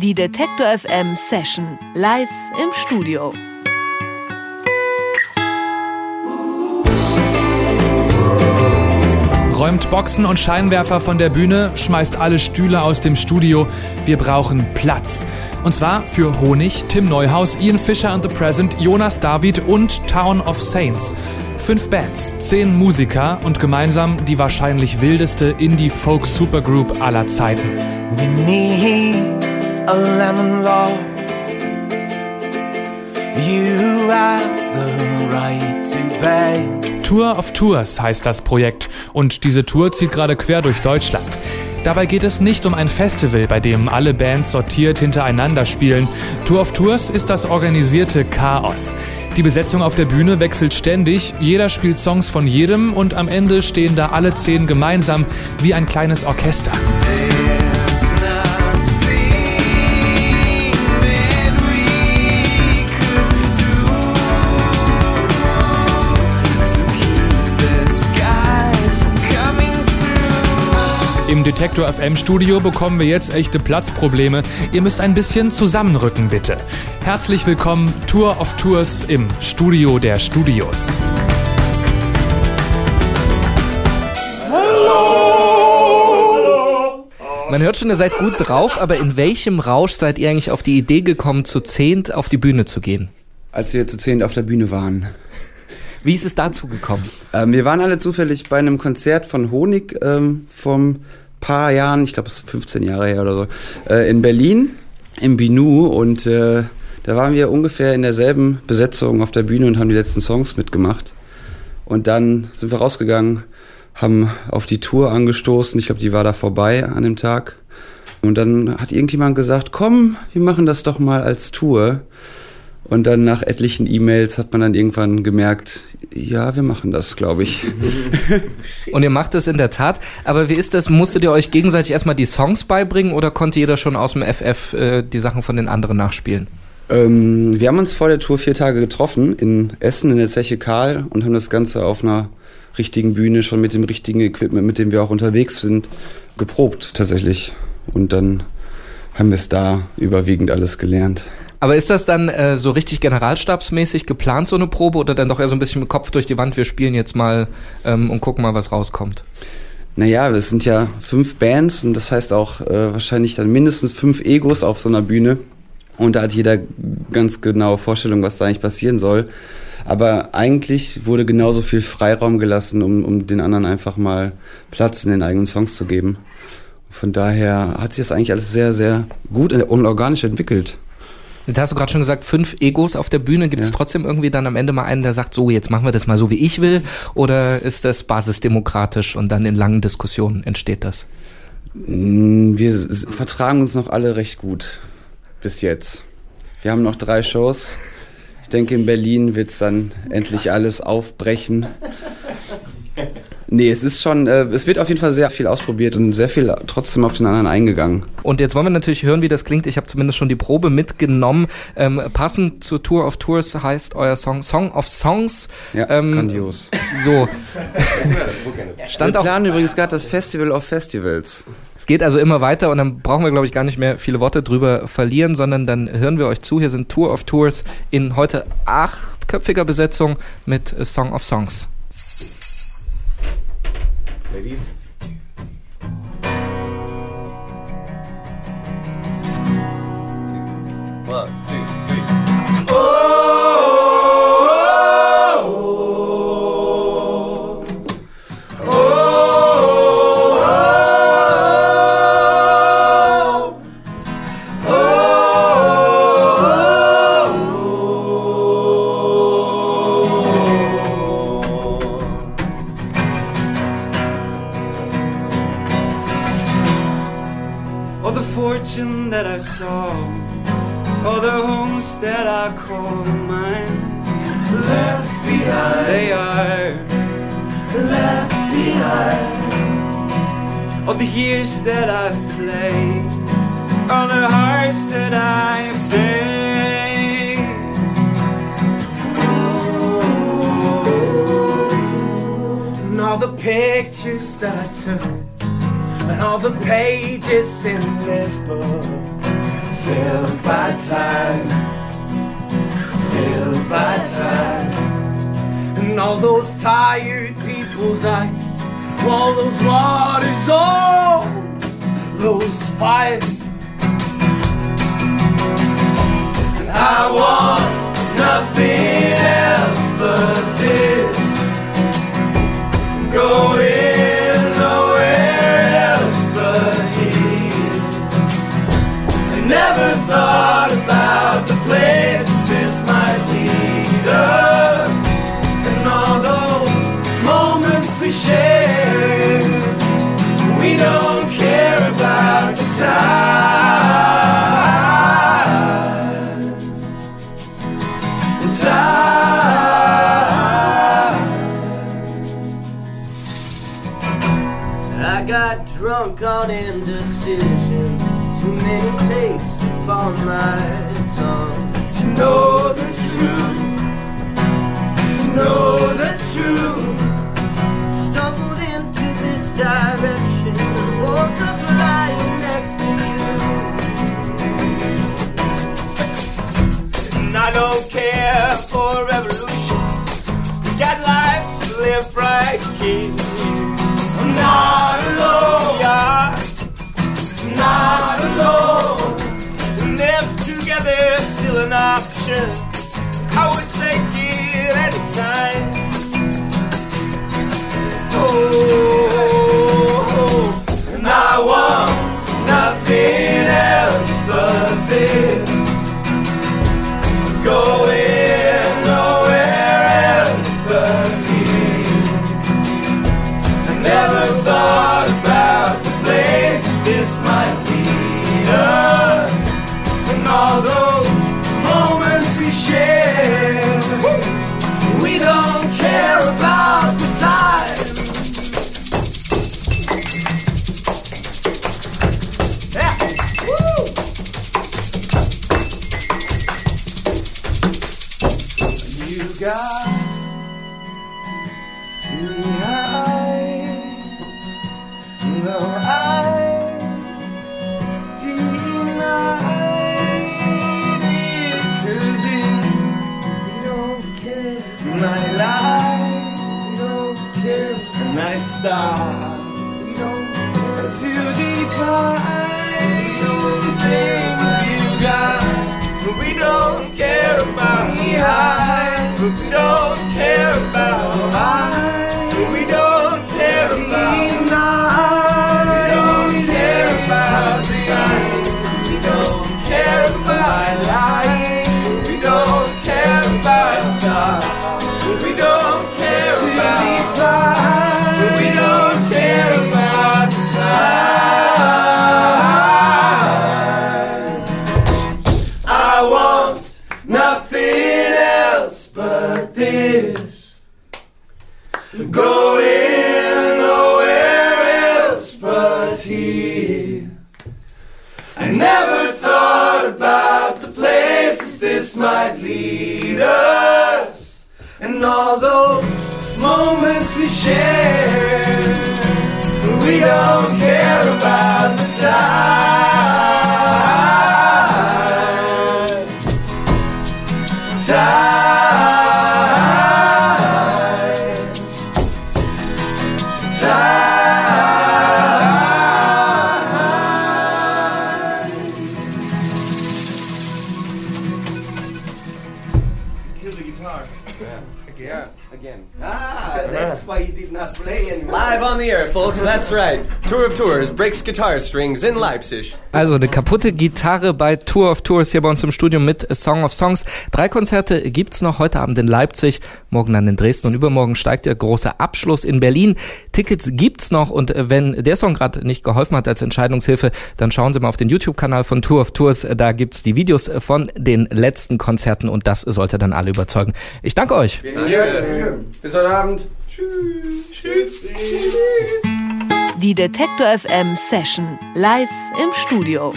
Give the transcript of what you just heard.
Die Detektor FM Session live im Studio. räumt Boxen und Scheinwerfer von der Bühne, schmeißt alle Stühle aus dem Studio. Wir brauchen Platz. Und zwar für Honig, Tim Neuhaus, Ian Fischer and the Present, Jonas David und Town of Saints. Fünf Bands, zehn Musiker und gemeinsam die wahrscheinlich wildeste Indie-Folk-Supergroup aller Zeiten. We need a lemon law. You have the right to pay. Tour of Tours heißt das Projekt und diese Tour zieht gerade quer durch Deutschland. Dabei geht es nicht um ein Festival, bei dem alle Bands sortiert hintereinander spielen. Tour of Tours ist das organisierte Chaos. Die Besetzung auf der Bühne wechselt ständig, jeder spielt Songs von jedem und am Ende stehen da alle zehn gemeinsam wie ein kleines Orchester. Im Detektor FM Studio bekommen wir jetzt echte Platzprobleme. Ihr müsst ein bisschen zusammenrücken, bitte. Herzlich willkommen Tour of Tours im Studio der Studios. Man hört schon, ihr seid gut drauf, aber in welchem Rausch seid ihr eigentlich auf die Idee gekommen, zu zehnt auf die Bühne zu gehen? Als wir zu zehnt auf der Bühne waren. Wie ist es dazu gekommen? Ähm, wir waren alle zufällig bei einem Konzert von Honig ähm, vom paar Jahren, ich glaube es ist 15 Jahre her oder so, äh, in Berlin im Binu und äh, da waren wir ungefähr in derselben Besetzung auf der Bühne und haben die letzten Songs mitgemacht. Und dann sind wir rausgegangen, haben auf die Tour angestoßen. Ich glaube, die war da vorbei an dem Tag. Und dann hat irgendjemand gesagt, komm, wir machen das doch mal als Tour. Und dann nach etlichen E-Mails hat man dann irgendwann gemerkt, ja, wir machen das, glaube ich. Und ihr macht das in der Tat. Aber wie ist das? Musstet ihr euch gegenseitig erstmal die Songs beibringen oder konnte jeder schon aus dem FF äh, die Sachen von den anderen nachspielen? Ähm, wir haben uns vor der Tour vier Tage getroffen in Essen in der Zeche Karl und haben das Ganze auf einer richtigen Bühne schon mit dem richtigen Equipment, mit dem wir auch unterwegs sind, geprobt tatsächlich. Und dann haben wir es da überwiegend alles gelernt. Aber ist das dann äh, so richtig generalstabsmäßig geplant, so eine Probe, oder dann doch eher so ein bisschen mit Kopf durch die Wand, wir spielen jetzt mal ähm, und gucken mal, was rauskommt? Naja, es sind ja fünf Bands und das heißt auch äh, wahrscheinlich dann mindestens fünf Egos auf so einer Bühne. Und da hat jeder ganz genaue Vorstellung, was da eigentlich passieren soll. Aber eigentlich wurde genauso viel Freiraum gelassen, um, um den anderen einfach mal Platz in den eigenen Songs zu geben. Von daher hat sich das eigentlich alles sehr, sehr gut und organisch entwickelt. Jetzt hast du gerade schon gesagt, fünf Egos auf der Bühne. Gibt es ja. trotzdem irgendwie dann am Ende mal einen, der sagt, so, jetzt machen wir das mal so, wie ich will? Oder ist das basisdemokratisch und dann in langen Diskussionen entsteht das? Mm, wir vertragen uns noch alle recht gut. Bis jetzt. Wir haben noch drei Shows. Ich denke, in Berlin wird es dann endlich alles aufbrechen. Nee, es ist schon, äh, es wird auf jeden Fall sehr viel ausprobiert und sehr viel trotzdem auf den anderen eingegangen. Und jetzt wollen wir natürlich hören, wie das klingt. Ich habe zumindest schon die Probe mitgenommen. Ähm, passend zur Tour of Tours heißt euer Song Song of Songs. Ja, ähm, grandios. So. Stand wir planen übrigens gerade das Festival of Festivals. Es geht also immer weiter und dann brauchen wir, glaube ich, gar nicht mehr viele Worte drüber verlieren, sondern dann hören wir euch zu. Hier sind Tour of Tours in heute achtköpfiger Besetzung mit Song of Songs. Ladies. All the homes that I call mine. Left behind. They are. Left behind. All the years that I've played, all the hearts that I've saved. And all the pictures that I took, and all the pages in this book filled by time, filled by time. And all those tired people's eyes, all those waters, all those fires. I want got drunk on indecision. Too many tastes upon my tongue. To know the truth. To know an stop to define the things you got. We don't. This might lead us. And all those moments we share. We don't care about folks, that's right. Tour of Tours breaks guitar strings in Leipzig. Also eine kaputte Gitarre bei Tour of Tours hier bei uns im Studio mit A Song of Songs. Drei Konzerte gibt's noch heute Abend in Leipzig, morgen dann in Dresden und übermorgen steigt der große Abschluss in Berlin. Tickets gibt's noch und wenn der Song gerade nicht geholfen hat als Entscheidungshilfe, dann schauen Sie mal auf den YouTube-Kanal von Tour of Tours. Da gibt's die Videos von den letzten Konzerten und das sollte dann alle überzeugen. Ich danke euch. Bis heute Abend. Die Detektor FM Session live im Studio.